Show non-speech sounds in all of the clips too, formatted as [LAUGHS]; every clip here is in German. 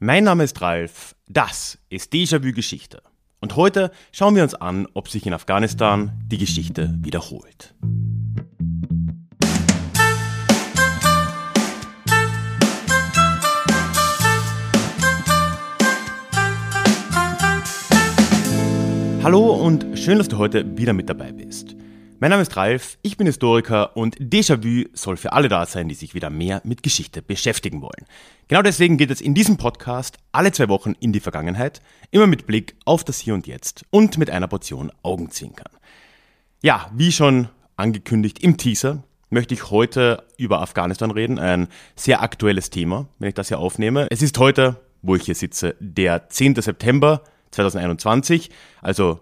Mein Name ist Ralf, das ist Déjà-vu Geschichte. Und heute schauen wir uns an, ob sich in Afghanistan die Geschichte wiederholt. Hallo und schön, dass du heute wieder mit dabei bist. Mein Name ist Ralf, ich bin Historiker und Déjà-vu soll für alle da sein, die sich wieder mehr mit Geschichte beschäftigen wollen. Genau deswegen geht es in diesem Podcast alle zwei Wochen in die Vergangenheit, immer mit Blick auf das Hier und Jetzt und mit einer Portion Augenzwinkern. Ja, wie schon angekündigt im Teaser, möchte ich heute über Afghanistan reden, ein sehr aktuelles Thema, wenn ich das hier aufnehme. Es ist heute, wo ich hier sitze, der 10. September 2021, also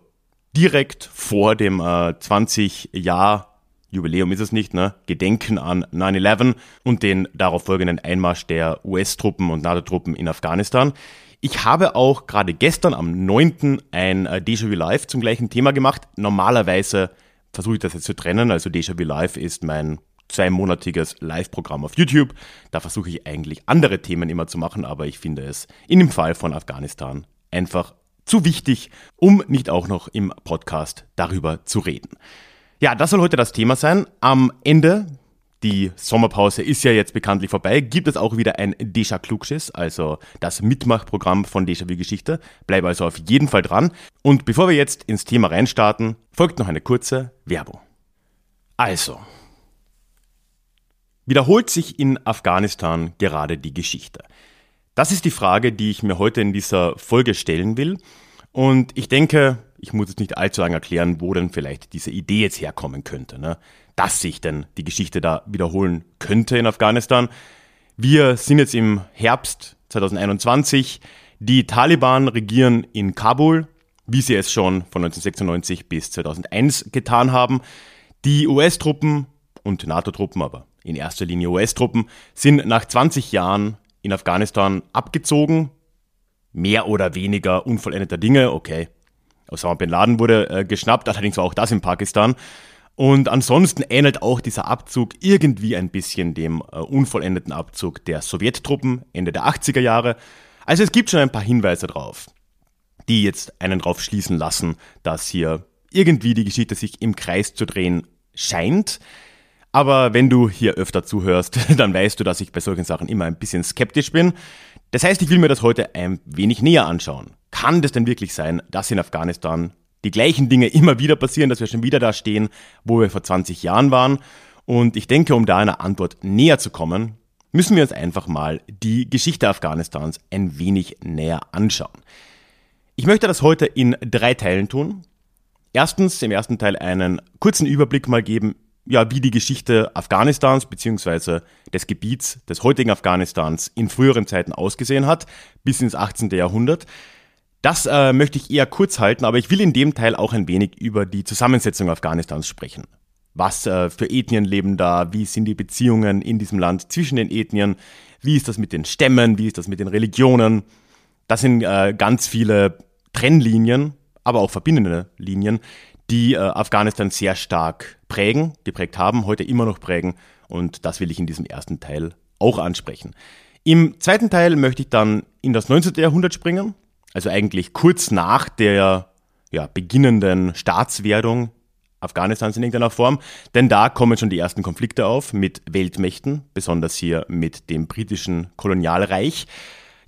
direkt vor dem äh, 20 Jahr Jubiläum ist es nicht, ne? Gedenken an 9-11 und den darauf folgenden Einmarsch der US-Truppen und NATO-Truppen in Afghanistan. Ich habe auch gerade gestern am 9. ein äh, Déjà-vu Live zum gleichen Thema gemacht. Normalerweise versuche ich das jetzt zu trennen. Also Déjà-vu Live ist mein zweimonatiges Live-Programm auf YouTube. Da versuche ich eigentlich andere Themen immer zu machen, aber ich finde es in dem Fall von Afghanistan einfach zu wichtig, um nicht auch noch im Podcast darüber zu reden. Ja, das soll heute das Thema sein. Am Ende, die Sommerpause ist ja jetzt bekanntlich vorbei, gibt es auch wieder ein Deja Klugschiss, also das Mitmachprogramm von Déjà-vu Geschichte. Bleib also auf jeden Fall dran. Und bevor wir jetzt ins Thema reinstarten, folgt noch eine kurze Werbung. Also, wiederholt sich in Afghanistan gerade die Geschichte? Das ist die Frage, die ich mir heute in dieser Folge stellen will. Und ich denke, ich muss jetzt nicht allzu lange erklären, wo denn vielleicht diese Idee jetzt herkommen könnte, ne? dass sich denn die Geschichte da wiederholen könnte in Afghanistan. Wir sind jetzt im Herbst 2021. Die Taliban regieren in Kabul, wie sie es schon von 1996 bis 2001 getan haben. Die US-Truppen und NATO-Truppen, aber in erster Linie US-Truppen, sind nach 20 Jahren in Afghanistan abgezogen. Mehr oder weniger unvollendeter Dinge, okay. Osama Bin Laden wurde äh, geschnappt, allerdings war auch das in Pakistan. Und ansonsten ähnelt auch dieser Abzug irgendwie ein bisschen dem äh, unvollendeten Abzug der Sowjettruppen Ende der 80er Jahre. Also es gibt schon ein paar Hinweise drauf, die jetzt einen drauf schließen lassen, dass hier irgendwie die Geschichte sich im Kreis zu drehen scheint. Aber wenn du hier öfter zuhörst, [LAUGHS] dann weißt du, dass ich bei solchen Sachen immer ein bisschen skeptisch bin. Das heißt, ich will mir das heute ein wenig näher anschauen. Kann das denn wirklich sein, dass in Afghanistan die gleichen Dinge immer wieder passieren, dass wir schon wieder da stehen, wo wir vor 20 Jahren waren? Und ich denke, um da einer Antwort näher zu kommen, müssen wir uns einfach mal die Geschichte Afghanistans ein wenig näher anschauen. Ich möchte das heute in drei Teilen tun. Erstens im ersten Teil einen kurzen Überblick mal geben ja, wie die Geschichte Afghanistans bzw. des Gebiets des heutigen Afghanistans in früheren Zeiten ausgesehen hat, bis ins 18. Jahrhundert. Das äh, möchte ich eher kurz halten, aber ich will in dem Teil auch ein wenig über die Zusammensetzung Afghanistans sprechen. Was äh, für Ethnien leben da? Wie sind die Beziehungen in diesem Land zwischen den Ethnien? Wie ist das mit den Stämmen? Wie ist das mit den Religionen? Das sind äh, ganz viele Trennlinien, aber auch verbindende Linien, die äh, Afghanistan sehr stark prägen, geprägt haben, heute immer noch prägen. Und das will ich in diesem ersten Teil auch ansprechen. Im zweiten Teil möchte ich dann in das 19. Jahrhundert springen, also eigentlich kurz nach der ja, beginnenden Staatswerdung Afghanistans in irgendeiner Form, denn da kommen schon die ersten Konflikte auf mit Weltmächten, besonders hier mit dem britischen Kolonialreich.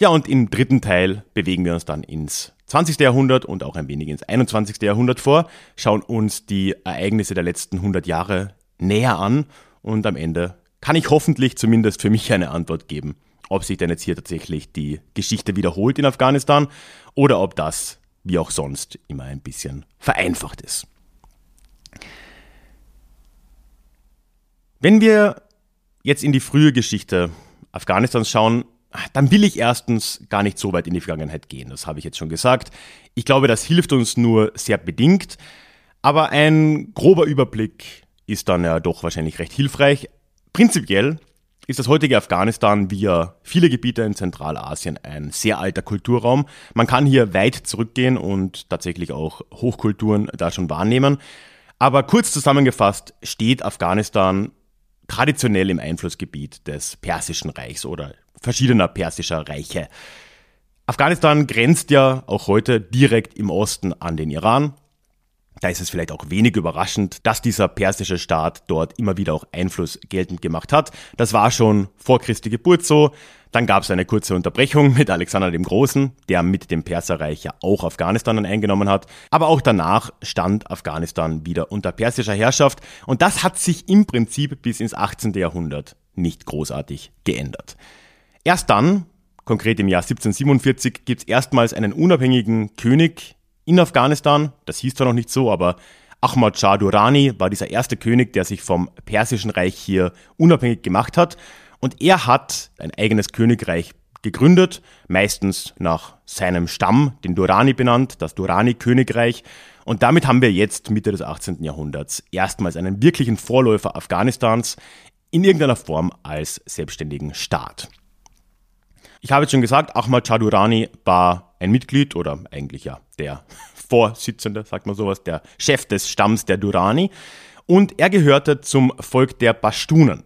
Ja, und im dritten Teil bewegen wir uns dann ins 20. Jahrhundert und auch ein wenig ins 21. Jahrhundert vor, schauen uns die Ereignisse der letzten 100 Jahre näher an und am Ende kann ich hoffentlich zumindest für mich eine Antwort geben, ob sich denn jetzt hier tatsächlich die Geschichte wiederholt in Afghanistan oder ob das, wie auch sonst, immer ein bisschen vereinfacht ist. Wenn wir jetzt in die frühe Geschichte Afghanistans schauen, dann will ich erstens gar nicht so weit in die Vergangenheit gehen. Das habe ich jetzt schon gesagt. Ich glaube, das hilft uns nur sehr bedingt. Aber ein grober Überblick ist dann ja doch wahrscheinlich recht hilfreich. Prinzipiell ist das heutige Afghanistan wie ja viele Gebiete in Zentralasien ein sehr alter Kulturraum. Man kann hier weit zurückgehen und tatsächlich auch Hochkulturen da schon wahrnehmen. Aber kurz zusammengefasst steht Afghanistan traditionell im Einflussgebiet des Persischen Reichs oder verschiedener persischer Reiche. Afghanistan grenzt ja auch heute direkt im Osten an den Iran. Da ist es vielleicht auch wenig überraschend, dass dieser persische Staat dort immer wieder auch Einfluss geltend gemacht hat. Das war schon vor Christi Geburt so. Dann gab es eine kurze Unterbrechung [LAUGHS] mit Alexander dem Großen, der mit dem Perserreich ja auch Afghanistan eingenommen hat. Aber auch danach stand Afghanistan wieder unter persischer Herrschaft und das hat sich im Prinzip bis ins 18. Jahrhundert nicht großartig geändert. Erst dann, Konkret im Jahr 1747 gibt es erstmals einen unabhängigen König in Afghanistan. Das hieß zwar noch nicht so, aber Ahmad Shah Durrani war dieser erste König, der sich vom Persischen Reich hier unabhängig gemacht hat. Und er hat ein eigenes Königreich gegründet, meistens nach seinem Stamm, den Durrani benannt, das Durrani-Königreich. Und damit haben wir jetzt Mitte des 18. Jahrhunderts erstmals einen wirklichen Vorläufer Afghanistans in irgendeiner Form als selbstständigen Staat. Ich habe jetzt schon gesagt, Ahmad Chadurani war ein Mitglied oder eigentlich ja der [LAUGHS] Vorsitzende, sagt man sowas, der Chef des Stamms der Durani. Und er gehörte zum Volk der Pashtunen.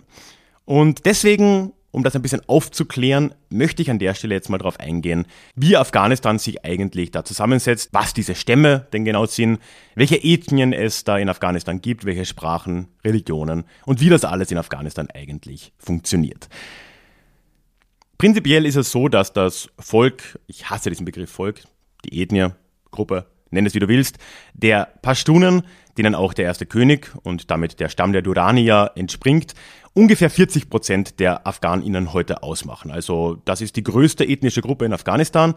Und deswegen, um das ein bisschen aufzuklären, möchte ich an der Stelle jetzt mal darauf eingehen, wie Afghanistan sich eigentlich da zusammensetzt, was diese Stämme denn genau sind, welche Ethnien es da in Afghanistan gibt, welche Sprachen, Religionen und wie das alles in Afghanistan eigentlich funktioniert. Prinzipiell ist es so, dass das Volk, ich hasse diesen Begriff Volk, die Ethnie, Gruppe, nenn es wie du willst, der Pashtunen, denen auch der erste König und damit der Stamm der Duranier entspringt, ungefähr 40 Prozent der Afghaninnen heute ausmachen. Also das ist die größte ethnische Gruppe in Afghanistan.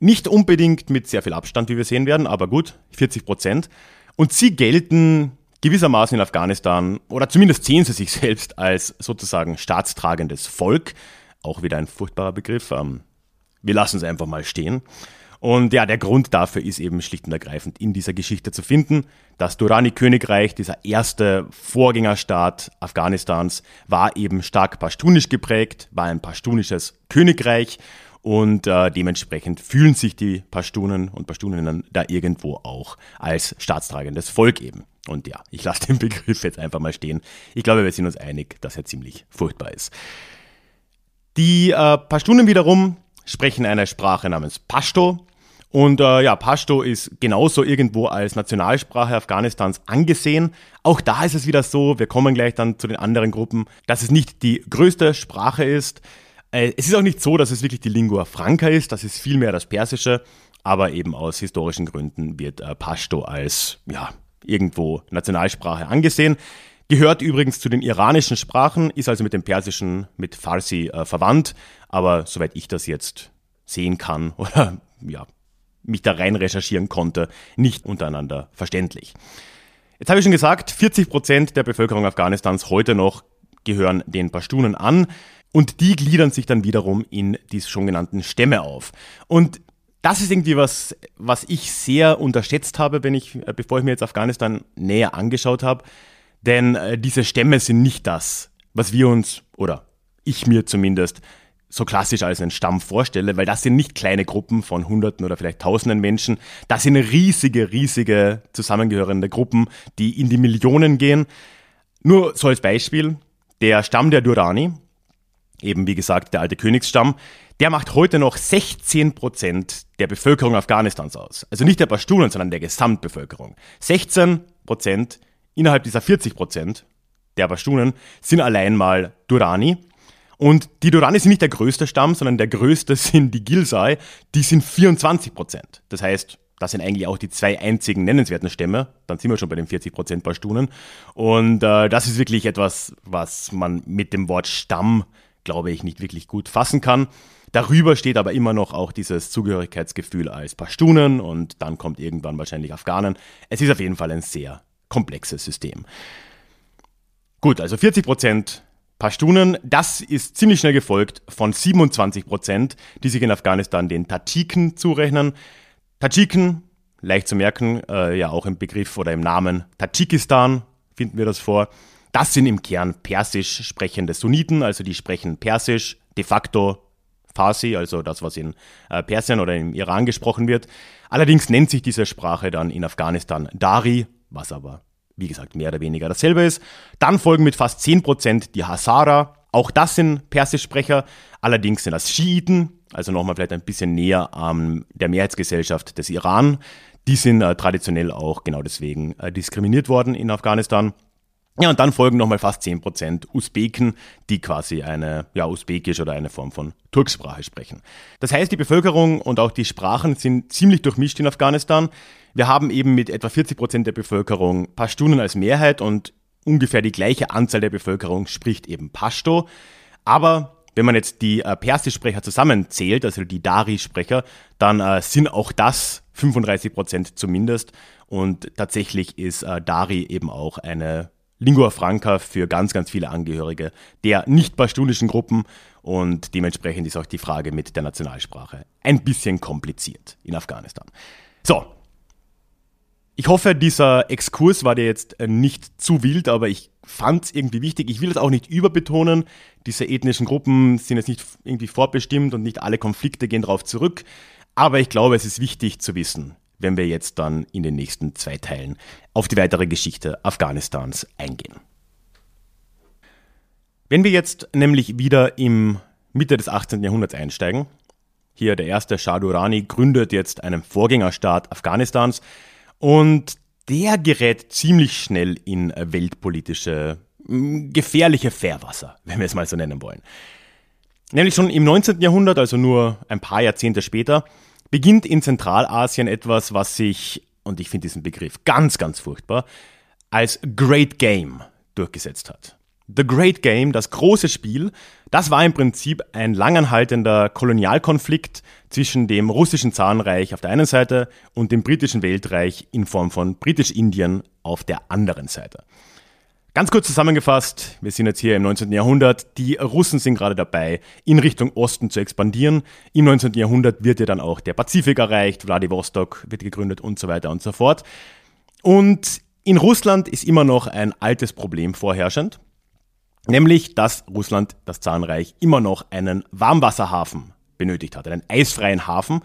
Nicht unbedingt mit sehr viel Abstand, wie wir sehen werden, aber gut, 40 Prozent. Und sie gelten gewissermaßen in Afghanistan, oder zumindest sehen sie sich [LAUGHS] selbst als sozusagen staatstragendes Volk auch wieder ein furchtbarer Begriff. Ähm, wir lassen es einfach mal stehen. Und ja, der Grund dafür ist eben schlicht und ergreifend in dieser Geschichte zu finden. Das Durrani-Königreich, dieser erste Vorgängerstaat Afghanistans, war eben stark pashtunisch geprägt, war ein pashtunisches Königreich und äh, dementsprechend fühlen sich die Pashtunen und Pashtuninnen da irgendwo auch als staatstragendes Volk eben. Und ja, ich lasse den Begriff jetzt einfach mal stehen. Ich glaube, wir sind uns einig, dass er ziemlich furchtbar ist. Die äh, Pashtunen wiederum sprechen eine Sprache namens Pashto. Und äh, ja, Pashto ist genauso irgendwo als Nationalsprache Afghanistans angesehen. Auch da ist es wieder so, wir kommen gleich dann zu den anderen Gruppen, dass es nicht die größte Sprache ist. Äh, es ist auch nicht so, dass es wirklich die Lingua franca ist, das ist vielmehr das Persische, aber eben aus historischen Gründen wird äh, Pashto als ja, irgendwo Nationalsprache angesehen. Gehört übrigens zu den iranischen Sprachen, ist also mit dem Persischen, mit Farsi äh, verwandt, aber soweit ich das jetzt sehen kann [LAUGHS] oder ja, mich da rein recherchieren konnte, nicht untereinander verständlich. Jetzt habe ich schon gesagt, 40 Prozent der Bevölkerung Afghanistans heute noch gehören den Pashtunen an und die gliedern sich dann wiederum in die schon genannten Stämme auf. Und das ist irgendwie was, was ich sehr unterschätzt habe, wenn ich, äh, bevor ich mir jetzt Afghanistan näher angeschaut habe. Denn äh, diese Stämme sind nicht das, was wir uns, oder ich mir zumindest, so klassisch als einen Stamm vorstelle, weil das sind nicht kleine Gruppen von Hunderten oder vielleicht Tausenden Menschen. Das sind riesige, riesige zusammengehörende Gruppen, die in die Millionen gehen. Nur so als Beispiel, der Stamm der Durrani, eben wie gesagt der alte Königsstamm, der macht heute noch 16 Prozent der Bevölkerung Afghanistans aus. Also nicht der Pashtunen, sondern der Gesamtbevölkerung. 16 Prozent innerhalb dieser 40 Prozent der Pashtunen sind allein mal Durrani. Und die Durrani sind nicht der größte Stamm, sondern der größte [LAUGHS] sind die Gilsai. Die sind 24 Prozent. Das heißt, das sind eigentlich auch die zwei einzigen nennenswerten Stämme. Dann sind wir schon bei den 40 Prozent Pashtunen. Und äh, das ist wirklich etwas, was man mit dem Wort Stamm, glaube ich, nicht wirklich gut fassen kann. Darüber steht aber immer noch auch dieses Zugehörigkeitsgefühl als Pashtunen und dann kommt irgendwann wahrscheinlich Afghanen. Es ist auf jeden Fall ein sehr komplexes System. Gut, also 40 Prozent Pashtunen, das ist ziemlich schnell gefolgt von 27 Prozent, die sich in Afghanistan den Tadschiken zurechnen. Tadschiken, leicht zu merken, äh, ja auch im Begriff oder im Namen Tadschikistan finden wir das vor. Das sind im Kern persisch sprechende Sunniten, also die sprechen persisch, de facto Farsi, also das, was in äh, Persien oder im Iran gesprochen wird. Allerdings nennt sich diese Sprache dann in Afghanistan Dari was aber, wie gesagt, mehr oder weniger dasselbe ist. Dann folgen mit fast 10% die Hazara, Auch das sind Persischsprecher, allerdings sind das Schiiten, also nochmal vielleicht ein bisschen näher an der Mehrheitsgesellschaft des Iran. Die sind äh, traditionell auch genau deswegen äh, diskriminiert worden in Afghanistan. Ja, und dann folgen nochmal fast 10% Usbeken, die quasi eine, ja, Usbekisch oder eine Form von Turksprache sprechen. Das heißt, die Bevölkerung und auch die Sprachen sind ziemlich durchmischt in Afghanistan. Wir haben eben mit etwa 40% der Bevölkerung Pashtunen als Mehrheit und ungefähr die gleiche Anzahl der Bevölkerung spricht eben Pashto. Aber wenn man jetzt die äh, Persischsprecher zusammenzählt, also die Dari-Sprecher, dann äh, sind auch das 35% zumindest. Und tatsächlich ist äh, Dari eben auch eine Lingua Franca für ganz, ganz viele Angehörige der nicht pashtunischen Gruppen und dementsprechend ist auch die Frage mit der Nationalsprache ein bisschen kompliziert in Afghanistan. So. Ich hoffe, dieser Exkurs war dir jetzt äh, nicht zu wild, aber ich fand es irgendwie wichtig. Ich will es auch nicht überbetonen. Diese ethnischen Gruppen sind jetzt nicht irgendwie vorbestimmt und nicht alle Konflikte gehen darauf zurück. Aber ich glaube, es ist wichtig zu wissen, wenn wir jetzt dann in den nächsten zwei Teilen auf die weitere Geschichte Afghanistans eingehen. Wenn wir jetzt nämlich wieder im Mitte des 18. Jahrhunderts einsteigen, hier der erste Shah Durrani gründet jetzt einen Vorgängerstaat Afghanistans und der gerät ziemlich schnell in weltpolitische gefährliche Fährwasser, [LAUGHS] wenn wir es mal so nennen wollen. Nämlich schon im 19. Jahrhundert, also nur ein paar Jahrzehnte später, beginnt in Zentralasien etwas, was sich, und ich finde diesen Begriff ganz, ganz furchtbar, als Great Game durchgesetzt hat. The Great Game, das große Spiel, das war im Prinzip ein langanhaltender Kolonialkonflikt zwischen dem russischen Zarenreich auf der einen Seite und dem britischen Weltreich in Form von Britisch-Indien auf der anderen Seite. Ganz kurz zusammengefasst, wir sind jetzt hier im 19. Jahrhundert. Die Russen sind gerade dabei, in Richtung Osten zu expandieren. Im 19. Jahrhundert wird ja dann auch der Pazifik erreicht, Vladivostok wird gegründet und so weiter und so fort. Und in Russland ist immer noch ein altes Problem vorherrschend, nämlich dass Russland, das Zahnreich, immer noch einen Warmwasserhafen benötigt hat, einen eisfreien Hafen.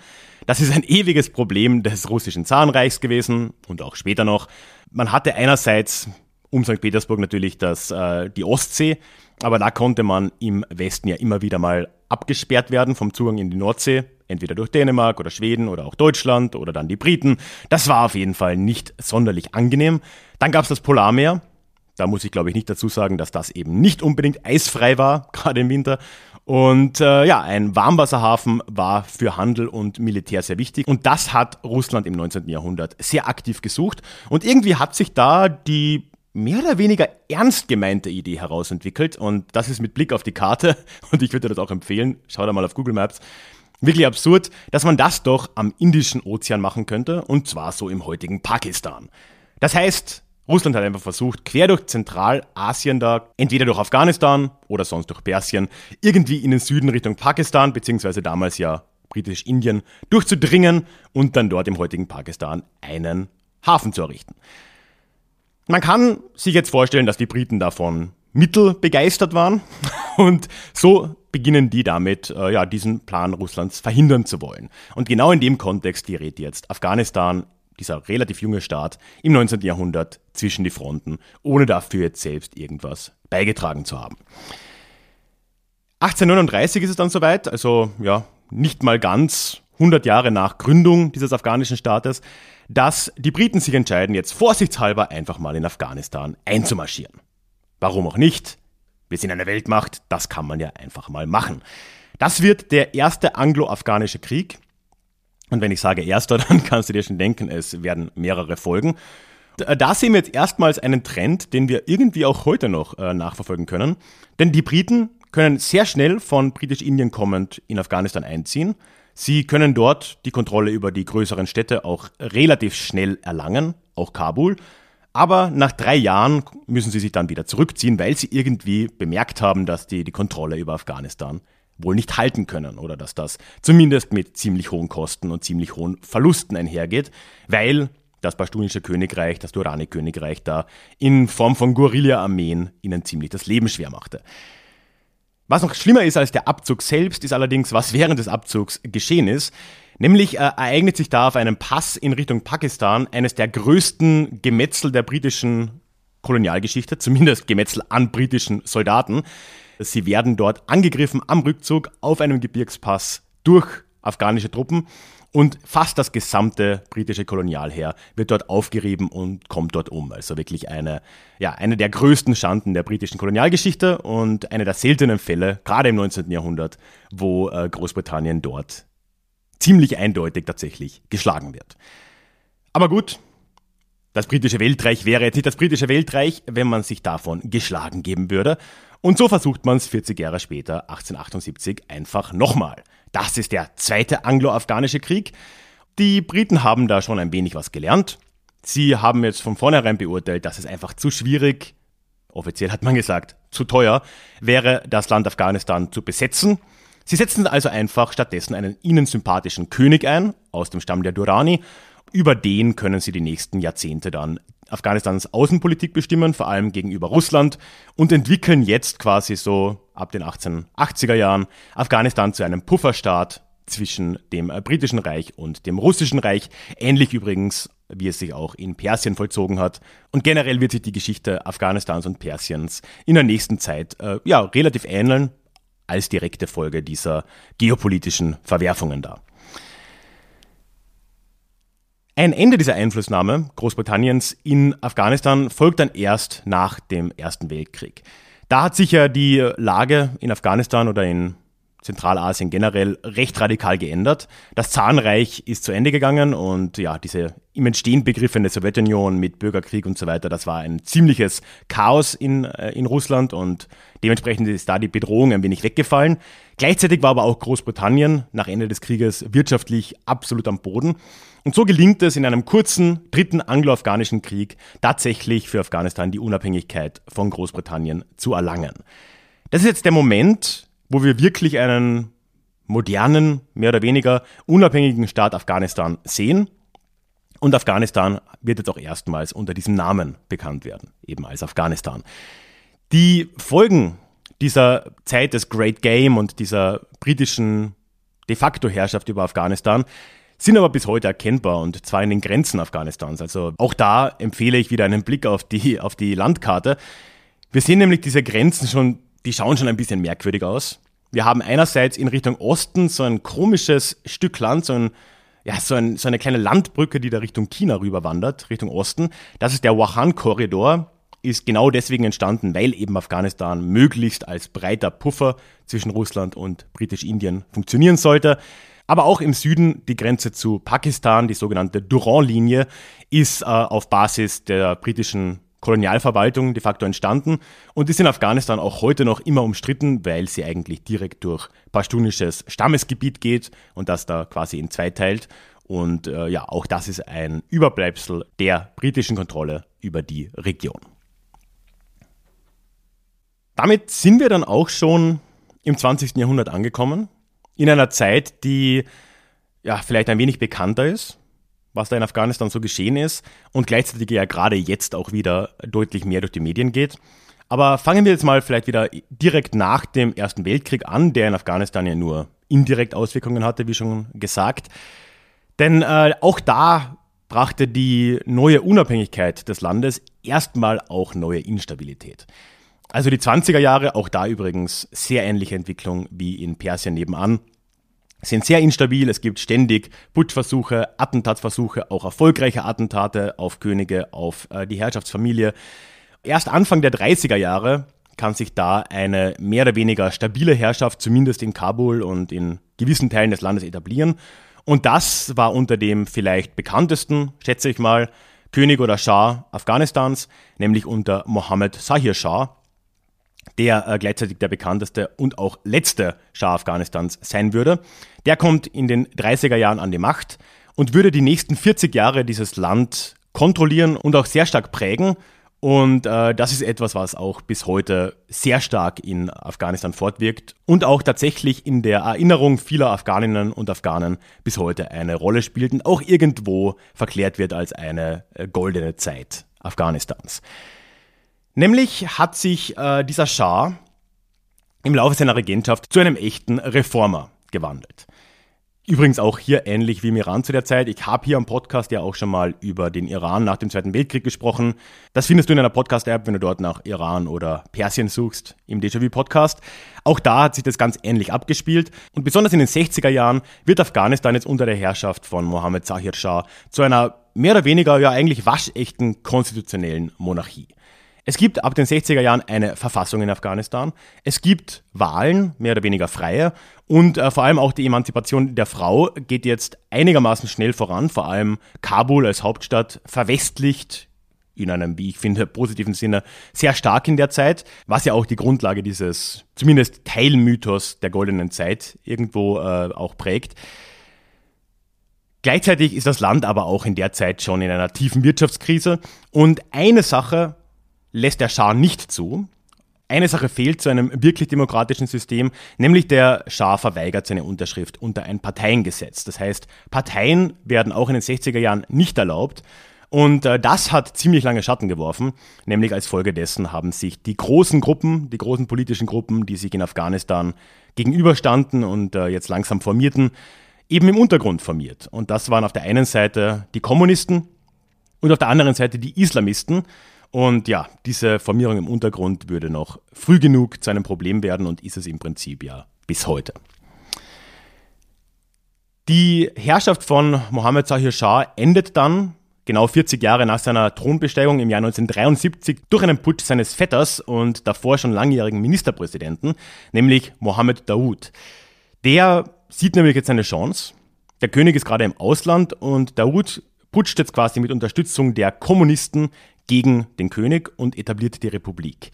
Das ist ein ewiges Problem des russischen Zahnreichs gewesen und auch später noch. Man hatte einerseits um St. Petersburg natürlich das, äh, die Ostsee, aber da konnte man im Westen ja immer wieder mal abgesperrt werden vom Zugang in die Nordsee, entweder durch Dänemark oder Schweden oder auch Deutschland oder dann die Briten. Das war auf jeden Fall nicht sonderlich angenehm. Dann gab es das Polarmeer. Da muss ich glaube ich nicht dazu sagen, dass das eben nicht unbedingt eisfrei war, [LAUGHS] gerade im Winter. Und äh, ja, ein Warmwasserhafen war für Handel und Militär sehr wichtig. Und das hat Russland im 19. Jahrhundert sehr aktiv gesucht. Und irgendwie hat sich da die mehr oder weniger ernst gemeinte Idee herausentwickelt. Und das ist mit Blick auf die Karte, [LAUGHS] und ich würde das auch empfehlen, schau da mal auf Google Maps, wirklich absurd, dass man das doch am Indischen Ozean machen könnte, und zwar so im heutigen Pakistan. Das heißt, Russland hat einfach versucht, quer durch Zentralasien da, entweder durch Afghanistan oder sonst durch Persien, irgendwie in den Süden Richtung Pakistan, beziehungsweise damals ja britisch-Indien, durchzudringen und dann dort im heutigen Pakistan einen Hafen zu errichten. Man kann sich jetzt vorstellen, dass die Briten davon mittel begeistert waren [LAUGHS] und so beginnen die damit, äh, ja, diesen Plan Russlands verhindern zu wollen. Und genau in dem Kontext gerät jetzt Afghanistan, dieser relativ junge Staat, im 19. Jahrhundert zwischen die Fronten, ohne dafür jetzt selbst irgendwas beigetragen zu haben. 1839 ist es dann soweit, also ja, nicht mal ganz 100 Jahre nach Gründung dieses afghanischen Staates, dass die Briten sich entscheiden, jetzt vorsichtshalber einfach mal in Afghanistan einzumarschieren. Warum auch nicht? Wir sind eine Weltmacht, das kann man ja einfach mal machen. Das wird der erste anglo-afghanische Krieg. Und wenn ich sage erster, [LAUGHS] dann kannst du dir schon denken, es werden mehrere Folgen. Da sehen wir jetzt erstmals einen Trend, den wir irgendwie auch heute noch äh, nachverfolgen können. Denn die Briten können sehr schnell von Britisch-Indien kommend in Afghanistan einziehen. Sie können dort die Kontrolle über die größeren Städte auch relativ schnell erlangen, auch Kabul. Aber nach drei Jahren müssen sie sich dann wieder zurückziehen, weil sie irgendwie bemerkt haben, dass die die Kontrolle über Afghanistan wohl nicht halten können oder dass das zumindest mit ziemlich hohen Kosten und ziemlich hohen Verlusten einhergeht, weil das Pashtunische Königreich, das Durrani-Königreich da in Form von Guerilla-Armeen ihnen ziemlich das Leben schwer machte. Was noch schlimmer ist als der Abzug selbst, ist allerdings, was während des Abzugs geschehen ist. Nämlich äh, ereignet sich da auf einem Pass in Richtung Pakistan eines der größten Gemetzel der britischen Kolonialgeschichte, zumindest Gemetzel an britischen Soldaten. Sie werden dort angegriffen am Rückzug auf einem Gebirgspass durch afghanische Truppen und fast das gesamte britische Kolonialheer wird dort aufgerieben und kommt dort um. Also wirklich eine, ja, eine der größten Schanden der britischen Kolonialgeschichte und eine der seltenen Fälle, gerade im 19. Jahrhundert, wo äh, Großbritannien dort ziemlich eindeutig tatsächlich geschlagen wird. Aber gut, das britische Weltreich wäre jetzt nicht das britische Weltreich, wenn man sich davon geschlagen geben würde. Und so versucht man es 40 Jahre später, 1878, einfach nochmal. Das ist der zweite anglo-afghanische Krieg. Die Briten haben da schon ein wenig was gelernt. Sie haben jetzt von vornherein beurteilt, dass es einfach zu schwierig, offiziell hat man gesagt, zu teuer wäre, das Land Afghanistan zu besetzen. Sie setzen also einfach stattdessen einen ihnen sympathischen König ein, aus dem Stamm der Durrani. Über den können sie die nächsten Jahrzehnte dann Afghanistans Außenpolitik bestimmen, vor allem gegenüber Russland, und entwickeln jetzt quasi so ab den 1880er Jahren Afghanistan zu einem Pufferstaat zwischen dem äh, britischen Reich und dem russischen Reich, ähnlich übrigens wie es sich auch in Persien vollzogen hat. Und generell wird sich die Geschichte Afghanistans und Persiens in der nächsten Zeit äh, ja relativ ähneln als direkte Folge dieser geopolitischen Verwerfungen da. Ein Ende dieser Einflussnahme Großbritanniens in Afghanistan folgt dann erst nach dem Ersten Weltkrieg. Da hat sich ja die Lage in Afghanistan oder in Zentralasien generell recht radikal geändert. Das Zahnreich ist zu Ende gegangen und ja, diese im Entstehen begriffene Sowjetunion mit Bürgerkrieg und so weiter, das war ein ziemliches Chaos in, äh, in Russland und dementsprechend ist da die Bedrohung ein wenig weggefallen. Gleichzeitig war aber auch Großbritannien nach Ende des Krieges wirtschaftlich absolut am Boden. Und so gelingt es in einem kurzen dritten anglo-afghanischen Krieg tatsächlich für Afghanistan die Unabhängigkeit von Großbritannien zu erlangen. Das ist jetzt der Moment, wo wir wirklich einen modernen, mehr oder weniger unabhängigen Staat Afghanistan sehen. Und Afghanistan wird jetzt auch erstmals unter diesem Namen bekannt werden, eben als Afghanistan. Die Folgen dieser Zeit des Great Game und dieser britischen de facto Herrschaft über Afghanistan sind aber bis heute erkennbar und zwar in den Grenzen Afghanistans. Also auch da empfehle ich wieder einen Blick auf die, auf die Landkarte. Wir sehen nämlich diese Grenzen schon die schauen schon ein bisschen merkwürdig aus. Wir haben einerseits in Richtung Osten so ein komisches Stück Land, so, ein, ja, so, ein, so eine kleine Landbrücke, die da Richtung China rüberwandert, Richtung Osten. Das ist der Wahan-Korridor, ist genau deswegen entstanden, weil eben Afghanistan möglichst als breiter Puffer zwischen Russland und Britisch-Indien funktionieren sollte. Aber auch im Süden die Grenze zu Pakistan, die sogenannte Durand-Linie, ist äh, auf Basis der britischen Kolonialverwaltung de facto entstanden und ist in Afghanistan auch heute noch immer umstritten, weil sie eigentlich direkt durch pashtunisches Stammesgebiet geht und das da quasi in zwei teilt. Und äh, ja, auch das ist ein Überbleibsel der britischen Kontrolle über die Region. Damit sind wir dann auch schon im 20. Jahrhundert angekommen, in einer Zeit, die ja vielleicht ein wenig bekannter ist, was da in Afghanistan so geschehen ist und gleichzeitig ja gerade jetzt auch wieder deutlich mehr durch die Medien geht. Aber fangen wir jetzt mal vielleicht wieder direkt nach dem Ersten Weltkrieg an, der in Afghanistan ja nur indirekt Auswirkungen hatte, wie schon gesagt. Denn äh, auch da brachte die neue Unabhängigkeit des Landes erstmal auch neue Instabilität. Also die 20er Jahre, auch da übrigens sehr ähnliche Entwicklung wie in Persien nebenan sind sehr instabil. Es gibt ständig Putschversuche, Attentatsversuche, auch erfolgreiche Attentate auf Könige, auf äh, die Herrschaftsfamilie. Erst Anfang der 30er Jahre kann sich da eine mehr oder weniger stabile Herrschaft, zumindest in Kabul und in gewissen Teilen des Landes etablieren. Und das war unter dem vielleicht bekanntesten, schätze ich mal, König oder Schah Afghanistans, nämlich unter Mohammed Sahir Shah, der äh, gleichzeitig der bekannteste und auch letzte Schah Afghanistans sein würde. Der kommt in den 30er Jahren an die Macht und würde die nächsten 40 Jahre dieses Land kontrollieren und auch sehr stark prägen. Und äh, das ist etwas, was auch bis heute sehr stark in Afghanistan fortwirkt und auch tatsächlich in der Erinnerung vieler Afghaninnen und Afghanen bis heute eine Rolle spielt und auch irgendwo verklärt wird als eine äh, goldene Zeit Afghanistans. Nämlich hat sich äh, dieser Schah im Laufe seiner Regentschaft zu einem echten Reformer gewandelt. Übrigens auch hier ähnlich wie im Iran zu der Zeit. Ich habe hier am Podcast ja auch schon mal über den Iran nach dem Zweiten Weltkrieg gesprochen. Das findest du in einer Podcast-App, wenn du dort nach Iran oder Persien suchst, im Déjà-vu-Podcast. Auch da hat sich das ganz ähnlich abgespielt. Und besonders in den 60er Jahren wird Afghanistan jetzt unter der Herrschaft von Mohammed Zahir Shah zu einer mehr oder weniger ja eigentlich waschechten konstitutionellen Monarchie. Es gibt ab den 60er Jahren eine Verfassung in Afghanistan. Es gibt Wahlen, mehr oder weniger freie. Und äh, vor allem auch die Emanzipation der Frau geht jetzt einigermaßen schnell voran. Vor allem Kabul als Hauptstadt verwestlicht in einem, wie ich finde, positiven Sinne sehr stark in der Zeit, was ja auch die Grundlage dieses zumindest Teilmythos der goldenen Zeit irgendwo äh, auch prägt. Gleichzeitig ist das Land aber auch in der Zeit schon in einer tiefen Wirtschaftskrise. Und eine Sache lässt der Schah nicht zu. Eine Sache fehlt zu einem wirklich demokratischen System, nämlich der Schah verweigert seine Unterschrift unter ein Parteiengesetz. Das heißt, Parteien werden auch in den 60er Jahren nicht erlaubt. Und äh, das hat ziemlich lange Schatten geworfen, nämlich als Folge dessen haben sich die großen Gruppen, die großen politischen Gruppen, die sich in Afghanistan gegenüberstanden und äh, jetzt langsam formierten, eben im Untergrund formiert. Und das waren auf der einen Seite die Kommunisten und auf der anderen Seite die Islamisten. Und ja, diese Formierung im Untergrund würde noch früh genug zu einem Problem werden und ist es im Prinzip ja bis heute. Die Herrschaft von Mohammed Zahir Shah endet dann genau 40 Jahre nach seiner Thronbesteigung im Jahr 1973 durch einen Putsch seines Vetters und davor schon langjährigen Ministerpräsidenten, nämlich Mohammed Daoud. Der sieht nämlich jetzt eine Chance. Der König ist gerade im Ausland und Daoud putscht jetzt quasi mit Unterstützung der Kommunisten gegen den König und etabliert die Republik.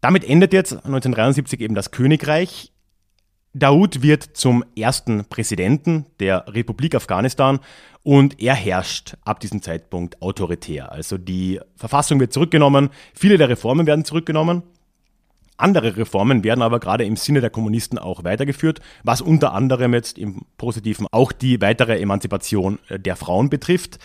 Damit endet jetzt 1973 eben das Königreich. Daoud wird zum ersten Präsidenten der Republik Afghanistan und er herrscht ab diesem Zeitpunkt autoritär. Also die Verfassung wird zurückgenommen, viele der Reformen werden zurückgenommen. Andere Reformen werden aber gerade im Sinne der Kommunisten auch weitergeführt, was unter anderem jetzt im Positiven auch die weitere Emanzipation der Frauen betrifft.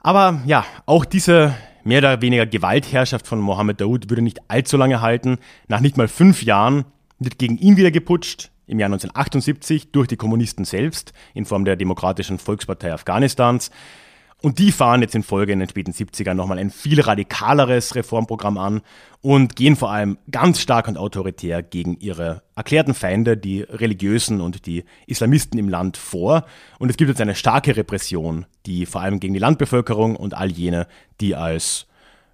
Aber ja, auch diese mehr oder weniger Gewaltherrschaft von Mohammed Daoud würde nicht allzu lange halten. Nach nicht mal fünf Jahren wird gegen ihn wieder geputscht, im Jahr 1978 durch die Kommunisten selbst in Form der Demokratischen Volkspartei Afghanistans. Und die fahren jetzt in Folge in den späten 70ern nochmal ein viel radikaleres Reformprogramm an und gehen vor allem ganz stark und autoritär gegen ihre erklärten Feinde, die Religiösen und die Islamisten im Land vor. Und es gibt jetzt eine starke Repression, die vor allem gegen die Landbevölkerung und all jene, die als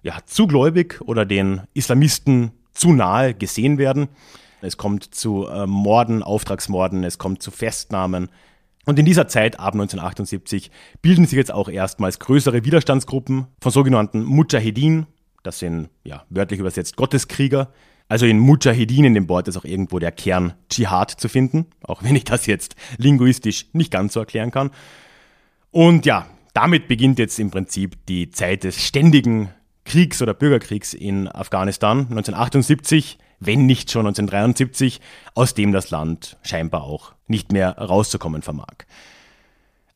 ja, zu gläubig oder den Islamisten zu nahe gesehen werden. Es kommt zu äh, Morden, Auftragsmorden, es kommt zu Festnahmen, und in dieser Zeit, ab 1978, bilden sich jetzt auch erstmals größere Widerstandsgruppen von sogenannten Mujahedin. Das sind, ja, wörtlich übersetzt Gotteskrieger. Also in Mujahedin in dem Wort ist auch irgendwo der Kern Dschihad zu finden, auch wenn ich das jetzt linguistisch nicht ganz so erklären kann. Und ja, damit beginnt jetzt im Prinzip die Zeit des ständigen Kriegs oder Bürgerkriegs in Afghanistan. 1978 wenn nicht schon 1973, aus dem das Land scheinbar auch nicht mehr rauszukommen vermag.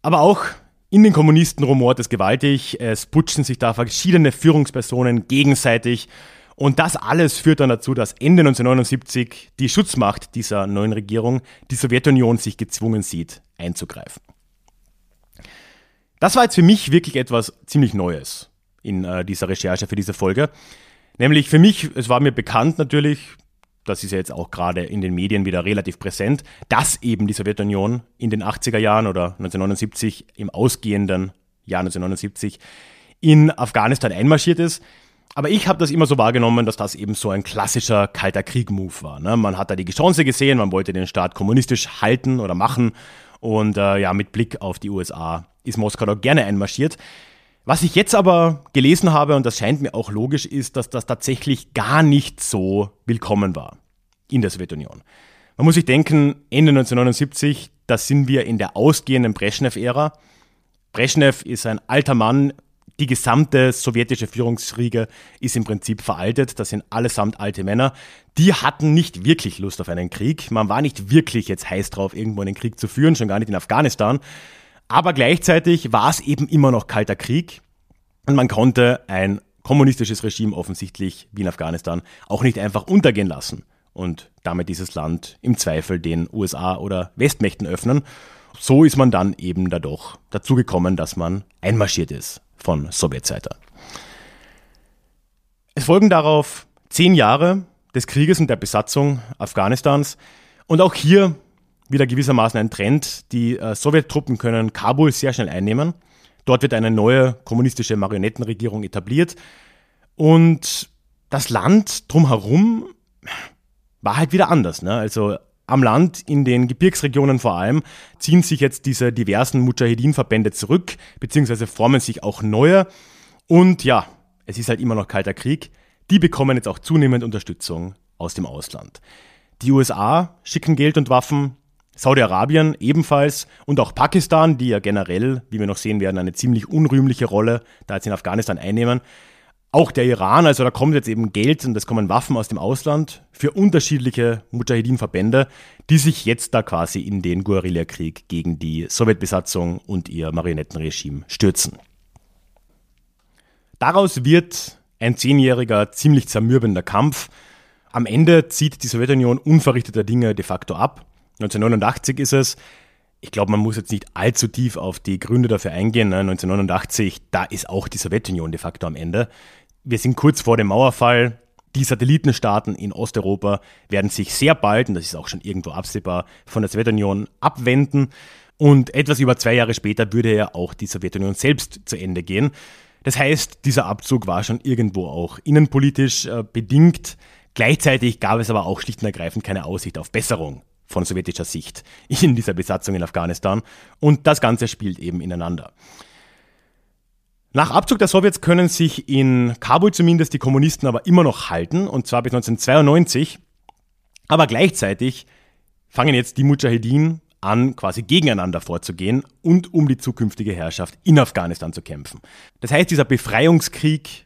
Aber auch in den Kommunisten rumort es gewaltig, es putschen sich da verschiedene Führungspersonen gegenseitig und das alles führt dann dazu, dass Ende 1979 die Schutzmacht dieser neuen Regierung, die Sowjetunion, sich gezwungen sieht, einzugreifen. Das war jetzt für mich wirklich etwas ziemlich Neues in äh, dieser Recherche für diese Folge. Nämlich für mich, es war mir bekannt natürlich, das ist ja jetzt auch gerade in den Medien wieder relativ präsent, dass eben die Sowjetunion in den 80er Jahren oder 1979 im ausgehenden Jahr 1979 in Afghanistan einmarschiert ist. Aber ich habe das immer so wahrgenommen, dass das eben so ein klassischer kalter Krieg-Move war. Ne? Man hat da die Chance gesehen, man wollte den Staat kommunistisch halten oder machen. Und äh, ja, mit Blick auf die USA ist Moskau da gerne einmarschiert. Was ich jetzt aber gelesen habe, und das scheint mir auch logisch, ist, dass das tatsächlich gar nicht so willkommen war in der Sowjetunion. Man muss sich denken, Ende 1979, da sind wir in der ausgehenden Brezhnev-Ära. Brezhnev ist ein alter Mann, die gesamte sowjetische Führungsriege ist im Prinzip veraltet. Das sind allesamt alte Männer. Die hatten nicht wirklich Lust auf einen Krieg. Man war nicht wirklich jetzt heiß drauf, irgendwo einen Krieg zu führen, schon gar nicht in Afghanistan. Aber gleichzeitig war es eben immer noch kalter Krieg und man konnte ein kommunistisches Regime offensichtlich wie in Afghanistan auch nicht einfach untergehen lassen und damit dieses Land im Zweifel den USA oder Westmächten öffnen. so ist man dann eben dadurch dazu gekommen, dass man einmarschiert ist von Sowjetseite. Es folgen darauf zehn Jahre des Krieges und der Besatzung Afghanistans und auch hier wieder gewissermaßen ein Trend. Die äh, Sowjettruppen können Kabul sehr schnell einnehmen. Dort wird eine neue kommunistische Marionettenregierung etabliert und das Land drumherum war halt wieder anders. Ne? Also am Land, in den Gebirgsregionen vor allem, ziehen sich jetzt diese diversen Mujahedin-Verbände zurück, beziehungsweise formen sich auch neue. Und ja, es ist halt immer noch kalter Krieg. Die bekommen jetzt auch zunehmend Unterstützung aus dem Ausland. Die USA schicken Geld und Waffen, Saudi-Arabien ebenfalls und auch Pakistan, die ja generell, wie wir noch sehen werden, eine ziemlich unrühmliche Rolle da jetzt in Afghanistan einnehmen, auch der Iran, also da kommt jetzt eben Geld und es kommen Waffen aus dem Ausland für unterschiedliche Mujahideen-Verbände, die sich jetzt da quasi in den Guerillakrieg gegen die Sowjetbesatzung und ihr Marionettenregime stürzen. Daraus wird ein zehnjähriger, ziemlich zermürbender Kampf. Am Ende zieht die Sowjetunion unverrichteter Dinge de facto ab. 1989 ist es. Ich glaube, man muss jetzt nicht allzu tief auf die Gründe dafür eingehen. 1989, ne? da ist auch die Sowjetunion de facto am Ende wir sind kurz vor dem Mauerfall. Die Satellitenstaaten in Osteuropa werden sich sehr bald, und das ist auch schon irgendwo absehbar, von der Sowjetunion abwenden. Und etwas über zwei Jahre später würde ja auch die Sowjetunion selbst zu Ende gehen. Das heißt, dieser Abzug war schon irgendwo auch innenpolitisch äh, bedingt. Gleichzeitig gab es aber auch schlicht und ergreifend keine Aussicht auf Besserung von sowjetischer Sicht in dieser Besatzung in Afghanistan. Und das Ganze spielt eben ineinander. Nach Abzug der Sowjets können sich in Kabul zumindest die Kommunisten aber immer noch halten, und zwar bis 1992. Aber gleichzeitig fangen jetzt die Mujahedin an, quasi gegeneinander vorzugehen und um die zukünftige Herrschaft in Afghanistan zu kämpfen. Das heißt, dieser Befreiungskrieg,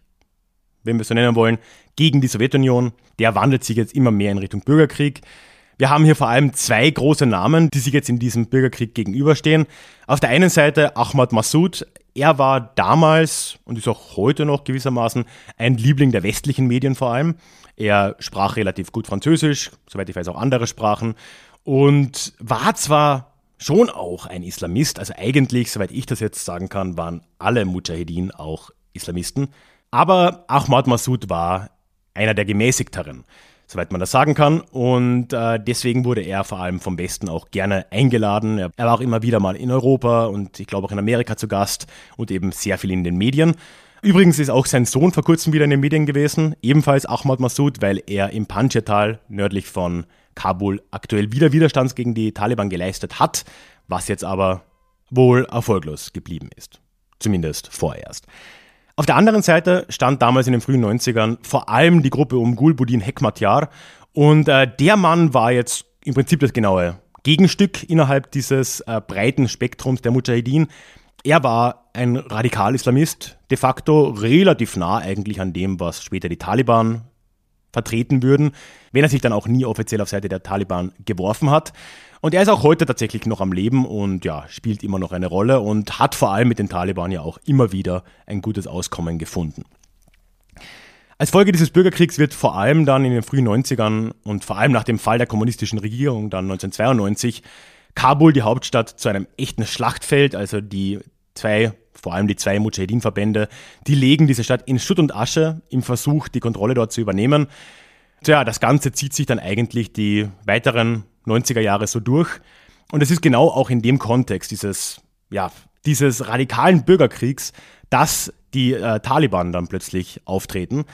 wenn wir es so nennen wollen, gegen die Sowjetunion, der wandelt sich jetzt immer mehr in Richtung Bürgerkrieg. Wir haben hier vor allem zwei große Namen, die sich jetzt in diesem Bürgerkrieg gegenüberstehen. Auf der einen Seite Ahmad Massoud, er war damals und ist auch heute noch gewissermaßen ein Liebling der westlichen Medien vor allem. Er sprach relativ gut Französisch, soweit ich weiß auch andere Sprachen und war zwar schon auch ein Islamist, also eigentlich, soweit ich das jetzt sagen kann, waren alle Mujahedin auch Islamisten, aber Ahmad Massoud war einer der gemäßigteren soweit man das sagen kann. Und äh, deswegen wurde er vor allem vom Westen auch gerne eingeladen. Er, war auch immer wieder mal in Europa und ich glaube auch in Amerika zu Gast und eben sehr viel in den Medien. Übrigens ist auch sein Sohn vor kurzem wieder in den Medien gewesen, ebenfalls Ahmad Massoud, weil er im Panjshir-Tal nördlich von Kabul aktuell wieder Widerstand gegen die Taliban geleistet hat, was jetzt aber wohl erfolglos geblieben ist. Zumindest vorerst. Auf der anderen Seite stand damals in den frühen 90ern vor allem die Gruppe um Gulbuddin Hekmatyar und äh, der Mann war jetzt im Prinzip das genaue Gegenstück innerhalb dieses äh, breiten Spektrums der Mujahideen. Er war ein Radikal-Islamist, de facto relativ nah eigentlich an dem, was später die Taliban vertreten würden, wenn er sich dann auch nie offiziell auf Seite der Taliban geworfen hat. Und er ist auch heute tatsächlich noch am Leben und ja, spielt immer noch eine Rolle und hat vor allem mit den Taliban ja auch immer wieder ein gutes Auskommen gefunden. Als Folge dieses Bürgerkriegs wird vor allem dann in den frühen 90ern und vor allem nach dem Fall der kommunistischen Regierung dann 1992 Kabul, die Hauptstadt, zu einem echten Schlachtfeld. Also die zwei, vor allem die zwei Mujahedin-Verbände, die legen diese Stadt in Schutt und Asche im Versuch, die Kontrolle dort zu übernehmen. Tja, das Ganze zieht sich dann eigentlich die weiteren 90er Jahre so durch. Und es ist genau auch in dem Kontext dieses, ja, dieses radikalen Bürgerkriegs, dass die äh, Taliban dann plötzlich auftreten.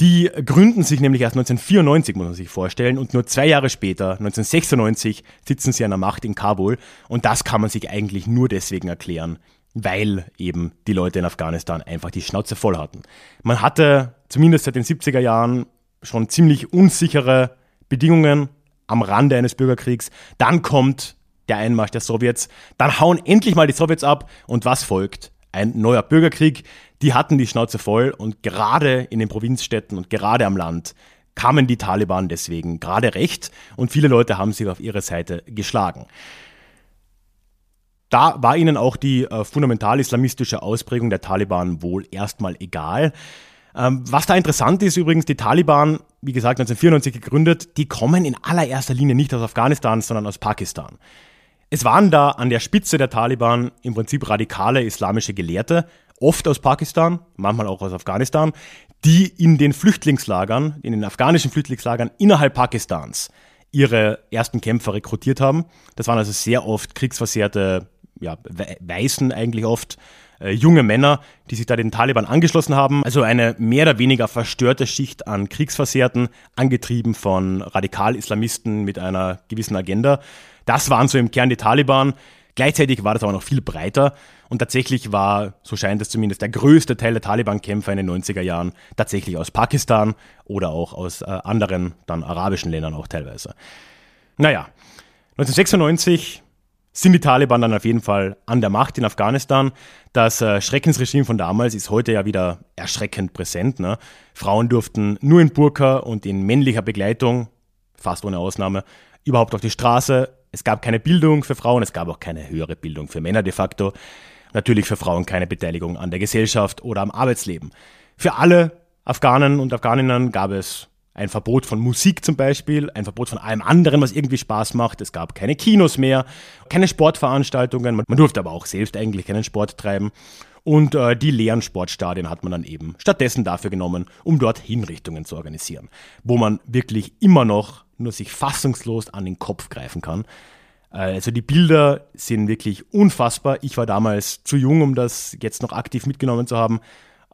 Die gründen sich nämlich erst 1994, muss man sich vorstellen, und nur zwei Jahre später, 1996, sitzen sie an der Macht in Kabul. Und das kann man sich eigentlich nur deswegen erklären, weil eben die Leute in Afghanistan einfach die Schnauze voll hatten. Man hatte zumindest seit den 70er Jahren schon ziemlich unsichere Bedingungen am Rande eines Bürgerkriegs. Dann kommt der Einmarsch der Sowjets. Dann hauen endlich mal die Sowjets ab. Und was folgt? Ein neuer Bürgerkrieg. Die hatten die Schnauze voll und gerade in den Provinzstädten und gerade am Land kamen die Taliban deswegen gerade recht und viele Leute haben sich auf ihre Seite geschlagen. Da war ihnen auch die äh, fundamental-islamistische Ausprägung der Taliban wohl erstmal egal. Ähm, was da interessant ist übrigens, die Taliban, wie gesagt 1994 gegründet, die kommen in allererster Linie nicht aus Afghanistan, sondern aus Pakistan. Es waren da an der Spitze der Taliban im Prinzip radikale islamische Gelehrte, oft aus Pakistan, manchmal auch aus Afghanistan, die in den Flüchtlingslagern, in den afghanischen Flüchtlingslagern innerhalb Pakistans ihre ersten Kämpfer rekrutiert haben. Das waren also sehr oft kriegsversehrte, ja, Weißen eigentlich oft, äh, junge Männer, die sich da den Taliban angeschlossen haben. Also eine mehr oder weniger verstörte Schicht an Kriegsversehrten, angetrieben von Radikal-Islamisten mit einer gewissen Agenda. Das waren so im Kern die Taliban. Gleichzeitig war das aber noch viel breiter und tatsächlich war, so scheint es zumindest, der größte Teil der Taliban-Kämpfer in den 90er Jahren tatsächlich aus Pakistan oder auch aus äh, anderen, dann arabischen Ländern auch teilweise. Naja, 1996 sind die Taliban dann auf jeden Fall an der Macht in Afghanistan. Das äh, Schreckensregime von damals ist heute ja wieder erschreckend präsent. Ne? Frauen durften nur in Burka und in männlicher Begleitung, fast ohne Ausnahme, überhaupt auf die Straße. Es gab keine Bildung für Frauen, es gab auch keine höhere Bildung für Männer de facto. Natürlich für Frauen keine Beteiligung an der Gesellschaft oder am Arbeitsleben. Für alle Afghanen und Afghaninnen gab es ein Verbot von Musik zum Beispiel, ein Verbot von allem anderen, was irgendwie Spaß macht. Es gab keine Kinos mehr, keine Sportveranstaltungen. Man durfte aber auch selbst eigentlich keinen Sport treiben. Und äh, die leeren Sportstadien hat man dann eben stattdessen dafür genommen, um dort Hinrichtungen zu organisieren, wo man wirklich immer noch nur sich fassungslos an den Kopf greifen kann. Äh, also die Bilder sind wirklich unfassbar. Ich war damals zu jung, um das jetzt noch aktiv mitgenommen zu haben.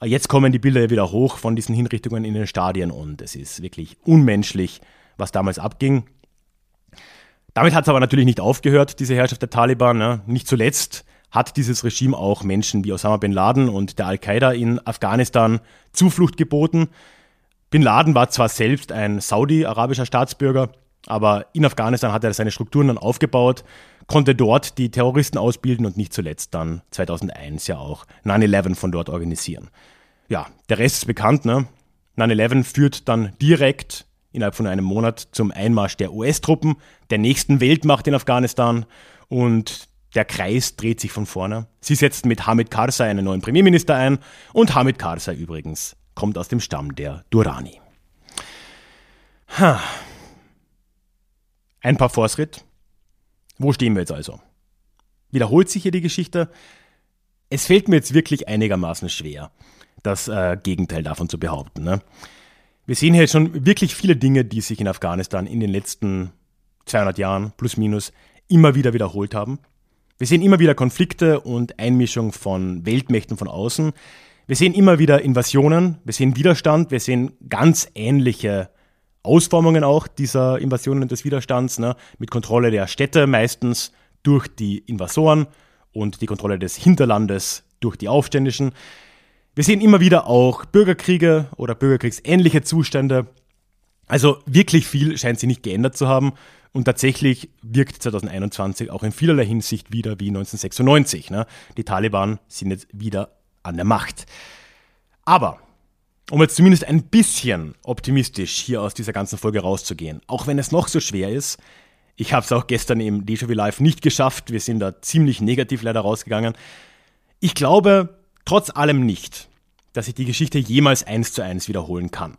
Äh, jetzt kommen die Bilder wieder hoch von diesen Hinrichtungen in den Stadien und es ist wirklich unmenschlich, was damals abging. Damit hat es aber natürlich nicht aufgehört, diese Herrschaft der Taliban. Ne? Nicht zuletzt hat dieses Regime auch Menschen wie Osama bin Laden und der Al-Qaida in Afghanistan Zuflucht geboten. Bin Laden war zwar selbst ein saudi-arabischer Staatsbürger, aber in Afghanistan hat er seine Strukturen dann aufgebaut, konnte dort die Terroristen ausbilden und nicht zuletzt dann 2001 ja auch 9-11 von dort organisieren. Ja, der Rest ist bekannt. Ne? 9-11 führt dann direkt innerhalb von einem Monat zum Einmarsch der US-Truppen, der nächsten Weltmacht in Afghanistan und der Kreis dreht sich von vorne. Sie setzen mit Hamid Karzai einen neuen Premierminister ein und Hamid Karzai übrigens kommt aus dem Stamm der Durrani. Ha. Ein paar Vorschritt. Wo stehen wir jetzt also? Wiederholt sich hier die Geschichte? Es fällt mir jetzt wirklich einigermaßen schwer, das äh, Gegenteil davon zu behaupten. Ne? Wir sehen hier schon wirklich viele Dinge, die sich in Afghanistan in den letzten 200 Jahren plus minus immer wieder wiederholt haben. Wir sehen immer wieder Konflikte und Einmischung von Weltmächten von außen. Wir sehen immer wieder Invasionen, wir sehen Widerstand, wir sehen ganz ähnliche Ausformungen auch dieser Invasionen und des Widerstands, ne, mit Kontrolle der Städte meistens durch die Invasoren und die Kontrolle des Hinterlandes durch die Aufständischen. Wir sehen immer wieder auch Bürgerkriege oder bürgerkriegsähnliche Zustände. Also wirklich viel scheint sich nicht geändert zu haben. Und tatsächlich wirkt 2021 auch in vielerlei Hinsicht wieder wie 1996. Ne? Die Taliban sind jetzt wieder an der Macht. Aber, um jetzt zumindest ein bisschen optimistisch hier aus dieser ganzen Folge rauszugehen, auch wenn es noch so schwer ist, ich habe es auch gestern im Déjà-vu Live nicht geschafft, wir sind da ziemlich negativ leider rausgegangen. Ich glaube trotz allem nicht, dass sich die Geschichte jemals eins zu eins wiederholen kann.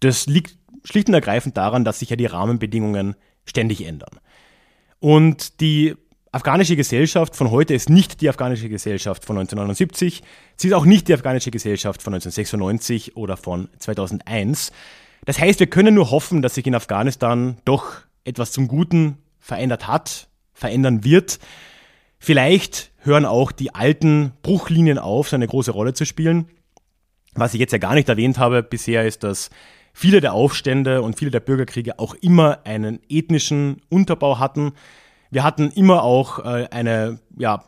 Das liegt schlicht und ergreifend daran, dass sich ja die Rahmenbedingungen ständig ändern. Und die afghanische Gesellschaft von heute ist nicht die afghanische Gesellschaft von 1979. Sie ist auch nicht die afghanische Gesellschaft von 1996 oder von 2001. Das heißt, wir können nur hoffen, dass sich in Afghanistan doch etwas zum Guten verändert hat, verändern wird. Vielleicht hören auch die alten Bruchlinien auf, so eine große Rolle zu spielen. Was ich jetzt ja gar nicht erwähnt habe bisher, ist, dass viele der Aufstände und viele der Bürgerkriege auch immer einen ethnischen Unterbau hatten. Wir hatten immer auch äh, eine ja,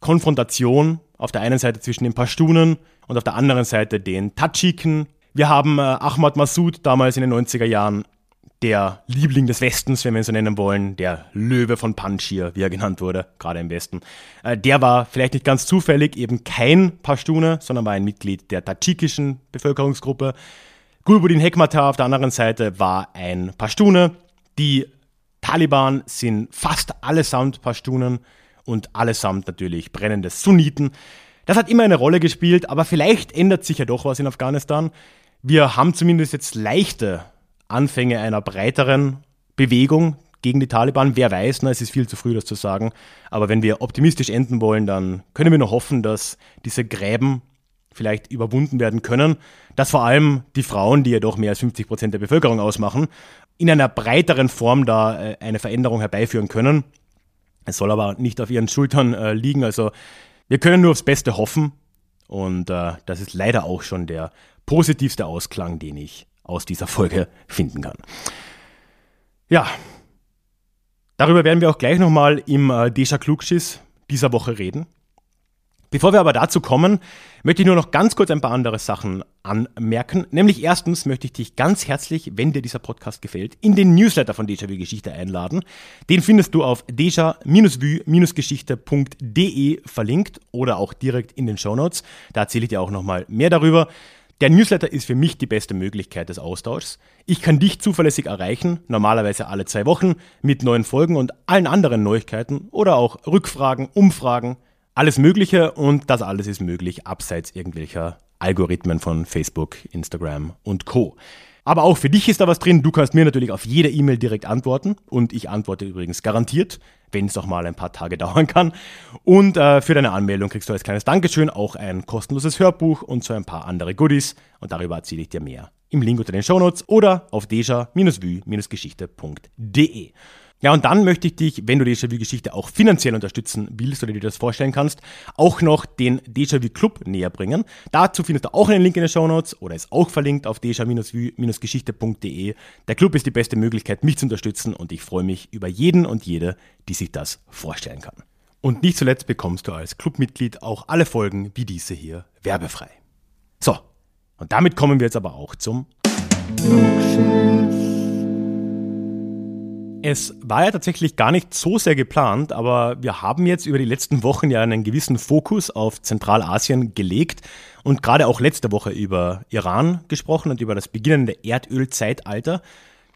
Konfrontation auf der einen Seite zwischen den Pashtunen und auf der anderen Seite den Tadschiken. Wir haben äh, Ahmad Massoud damals in den 90er Jahren, der Liebling des Westens, wenn wir ihn so nennen wollen, der Löwe von Panjshir, wie er genannt wurde, gerade im Westen. Äh, der war vielleicht nicht ganz zufällig eben kein Pashtune, sondern war ein Mitglied der tadschikischen Bevölkerungsgruppe. Gulbuddin Hekmatar auf der anderen Seite war ein Pashtune. Die Taliban sind fast allesamt Pashtunen und allesamt natürlich brennende Sunniten. Das hat immer eine Rolle gespielt, aber vielleicht ändert sich ja doch was in Afghanistan. Wir haben zumindest jetzt leichte Anfänge einer breiteren Bewegung, gegen die Taliban. Wer weiß, ne, es ist viel zu früh, das zu sagen. Aber wenn wir optimistisch enden wollen, dann können wir nur hoffen, dass diese Gräben vielleicht überwunden werden können, dass vor allem die Frauen, die ja doch mehr als 50 Prozent der Bevölkerung ausmachen, in einer breiteren Form da äh, eine Veränderung herbeiführen können. Es soll aber nicht auf ihren Schultern äh, liegen. Also wir können nur aufs Beste hoffen. Und äh, das ist leider auch schon der positivste Ausklang, den ich aus dieser Folge finden kann. Ja, darüber werden wir auch gleich nochmal im äh, Deja Klugschiss dieser Woche reden. Bevor wir aber dazu kommen, möchte ich nur noch ganz kurz ein paar andere Sachen anmerken. Nämlich erstens möchte ich dich ganz herzlich, wenn dir dieser Podcast gefällt, in den Newsletter von Déjà-vu Geschichte einladen. Den findest du auf deja-vu-geschichte.de verlinkt oder auch direkt in den Show Notes. Da erzähle ich dir auch nochmal mehr darüber. Der Newsletter ist für mich die beste Möglichkeit des Austauschs. Ich kann dich zuverlässig erreichen, normalerweise alle zwei Wochen, mit neuen Folgen und allen anderen Neuigkeiten oder auch Rückfragen, Umfragen, alles Mögliche und das alles ist möglich abseits irgendwelcher Algorithmen von Facebook, Instagram und Co. Aber auch für dich ist da was drin. Du kannst mir natürlich auf jede E-Mail direkt antworten und ich antworte übrigens garantiert, wenn es auch mal ein paar Tage [LAUGHS] dauern kann. Und äh, für deine Anmeldung kriegst du als kleines Dankeschön auch ein kostenloses Hörbuch und so ein paar andere Goodies und darüber erzähle ich dir mehr im Link unter den Shownotes oder auf deja-vue-geschichte.de. Ja, und dann möchte ich dich, wenn du Déjà-vu-Geschichte auch finanziell unterstützen willst oder dir das vorstellen kannst, auch noch den Déjà-vu-Club näher bringen. Dazu findest du auch einen Link in den Show Notes oder ist auch verlinkt auf déjà-vu-geschichte.de. Der Club ist die beste Möglichkeit, mich zu unterstützen und ich freue mich über jeden und jede, die sich das vorstellen kann. Und nicht zuletzt bekommst du als Clubmitglied auch alle Folgen wie diese hier werbefrei. So, und damit kommen wir jetzt aber auch zum es war ja tatsächlich gar nicht so sehr geplant, aber wir haben jetzt über die letzten Wochen ja einen gewissen Fokus auf Zentralasien gelegt und gerade auch letzte Woche über Iran gesprochen und über das beginnende Erdölzeitalter.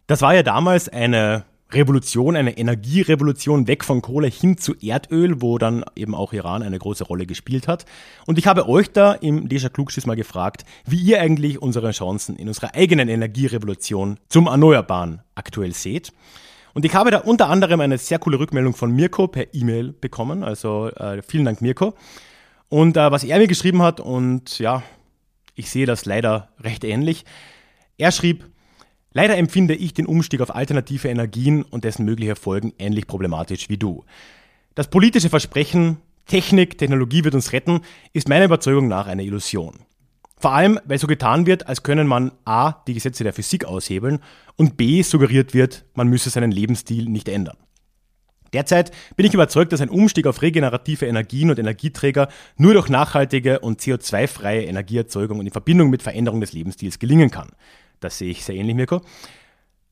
Das war ja damals eine Revolution, eine Energierevolution weg von Kohle hin zu Erdöl, wo dann eben auch Iran eine große Rolle gespielt hat. Und ich habe euch da im Deja Klugschiss mal gefragt, wie ihr eigentlich unsere Chancen in unserer eigenen Energierevolution zum Erneuerbaren aktuell seht. Und ich habe da unter anderem eine sehr coole Rückmeldung von Mirko per E-Mail bekommen. Also äh, vielen Dank, Mirko. Und äh, was er mir geschrieben hat, und ja, ich sehe das leider recht ähnlich. Er schrieb, leider empfinde ich den Umstieg auf alternative Energien und dessen mögliche Folgen ähnlich problematisch wie du. Das politische Versprechen, Technik, Technologie wird uns retten, ist meiner Überzeugung nach eine Illusion. Vor allem, weil so getan wird, als können man a. die Gesetze der Physik aushebeln und b. suggeriert wird, man müsse seinen Lebensstil nicht ändern. Derzeit bin ich überzeugt, dass ein Umstieg auf regenerative Energien und Energieträger nur durch nachhaltige und CO2-freie Energieerzeugung und in Verbindung mit Veränderung des Lebensstils gelingen kann. Das sehe ich sehr ähnlich, Mirko.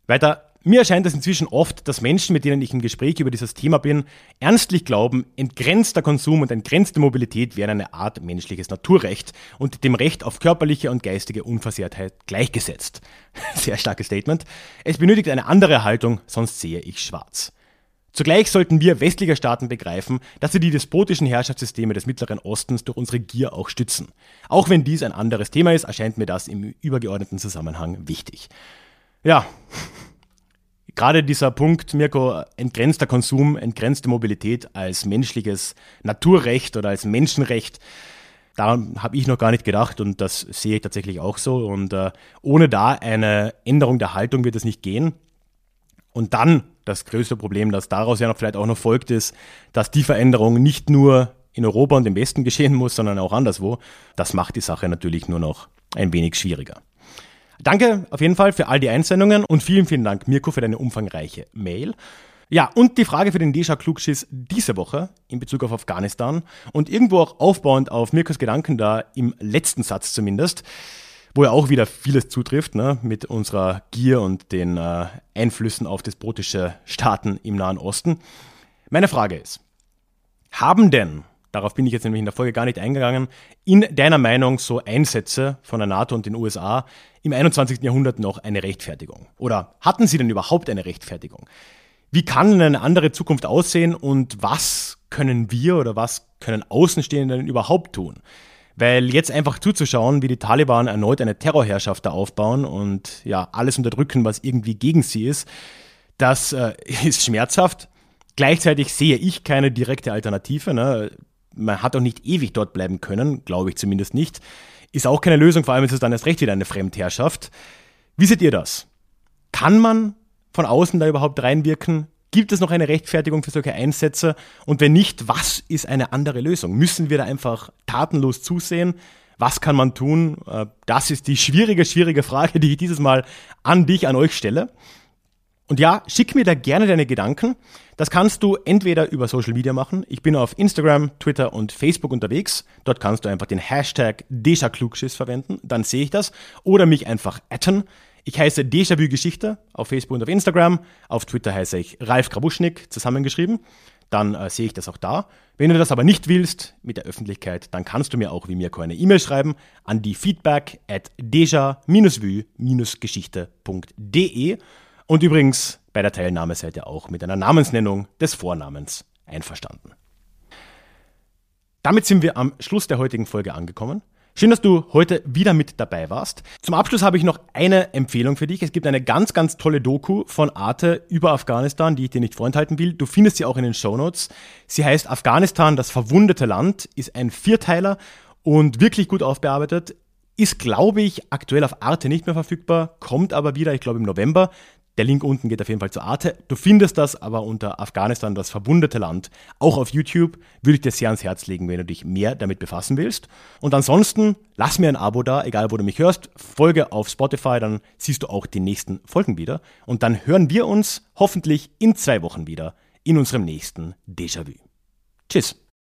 Weiter, mir erscheint es inzwischen oft, dass Menschen, mit denen ich im Gespräch über dieses Thema bin, ernstlich glauben, entgrenzter Konsum und entgrenzte Mobilität wären eine Art menschliches Naturrecht und dem Recht auf körperliche und geistige Unversehrtheit gleichgesetzt. [LAUGHS] Sehr starkes Statement. Es benötigt eine andere Haltung, sonst sehe ich schwarz. Zugleich sollten wir westliche Staaten begreifen, dass wir die despotischen Herrschaftssysteme des Mittleren Ostens durch unsere Gier auch stützen. Auch wenn dies ein anderes Thema ist, erscheint mir das im übergeordneten Zusammenhang wichtig. Ja, [LAUGHS] gerade dieser Punkt, Mirko, entgrenzter Konsum, entgrenzte Mobilität als menschliches Naturrecht oder als Menschenrecht, da habe ich noch gar nicht gedacht und das sehe ich tatsächlich auch so. Und äh, ohne da eine Änderung der Haltung wird es nicht gehen. Und dann das größte Problem, das daraus ja noch vielleicht auch noch folgt, ist, dass die Veränderung nicht nur in Europa und im Westen geschehen muss, sondern auch anderswo. Das macht die Sache natürlich nur noch ein wenig schwieriger. Danke auf jeden Fall für all die Einsendungen und vielen, vielen Dank, Mirko, für deine umfangreiche Mail. Ja, und die Frage für den Deja Klugschiss diese Woche in Bezug auf Afghanistan und irgendwo auch aufbauend auf Mirkos Gedanken da im letzten Satz zumindest, wo er auch wieder vieles zutrifft, ne, mit unserer Gier und den äh, Einflüssen auf despotische Staaten im Nahen Osten. Meine Frage ist, haben denn darauf bin ich jetzt nämlich in der Folge gar nicht eingegangen, in deiner Meinung so Einsätze von der NATO und den USA im 21. Jahrhundert noch eine Rechtfertigung? Oder hatten sie denn überhaupt eine Rechtfertigung? Wie kann eine andere Zukunft aussehen und was können wir oder was können Außenstehende denn überhaupt tun? Weil jetzt einfach zuzuschauen, wie die Taliban erneut eine Terrorherrschaft da aufbauen und ja, alles unterdrücken, was irgendwie gegen sie ist, Das äh, [LAUGHS] ist schmerzhaft. Gleichzeitig sehe ich keine direkte Alternative. Ne? Man hat auch nicht ewig dort bleiben können, glaube ich zumindest nicht. Ist auch keine Lösung, vor allem ist es dann erst recht wieder eine Fremdherrschaft. Wie seht ihr das? Kann man von außen da überhaupt reinwirken? Gibt es noch eine Rechtfertigung für solche Einsätze? Und wenn nicht, was ist eine andere Lösung? Müssen wir da einfach tatenlos zusehen? Was kann man tun? Äh, das ist die schwierige, schwierige Frage, die ich dieses Mal an dich, an euch stelle. Und ja, schick mir da gerne deine Gedanken. Das kannst du entweder über Social Media machen. Ich bin auf Instagram, Twitter und Facebook unterwegs. Dort kannst du einfach den Hashtag DejaKlugschiss verwenden. Dann sehe ich das. Oder mich einfach atten. Ich heiße Déjà-vu Geschichte auf Facebook und auf Instagram. Auf Twitter heiße ich Ralf Krabuschnik zusammengeschrieben. Dann äh, sehe ich das auch da. Wenn du das aber nicht willst mit der Öffentlichkeit, dann kannst du mir auch wie Mirko eine E-Mail schreiben an die feedback at deja-vue-geschichte.de. Und übrigens, bei der Teilnahme seid ihr auch mit einer Namensnennung des Vornamens einverstanden. Damit sind wir am Schluss der heutigen Folge angekommen. Schön, dass du heute wieder mit dabei warst. Zum Abschluss habe ich noch eine Empfehlung für dich. Es gibt eine ganz, ganz tolle Doku von Arte über Afghanistan, die ich dir nicht vorenthalten will. Du findest sie auch in den Show Notes. Sie heißt Afghanistan, das verwundete Land, ist ein Vierteiler und wirklich gut aufbearbeitet. Ist, glaube ich, aktuell auf Arte nicht mehr verfügbar, kommt aber wieder, ich glaube, im November. Der Link unten geht auf jeden Fall zu Arte. Du findest das aber unter Afghanistan, das verwundete Land, auch auf YouTube. Würde ich dir sehr ans Herz legen, wenn du dich mehr damit befassen willst. Und ansonsten lass mir ein Abo da, egal wo du mich hörst. Folge auf Spotify, dann siehst du auch die nächsten Folgen wieder. Und dann hören wir uns hoffentlich in zwei Wochen wieder in unserem nächsten Déjà-vu. Tschüss.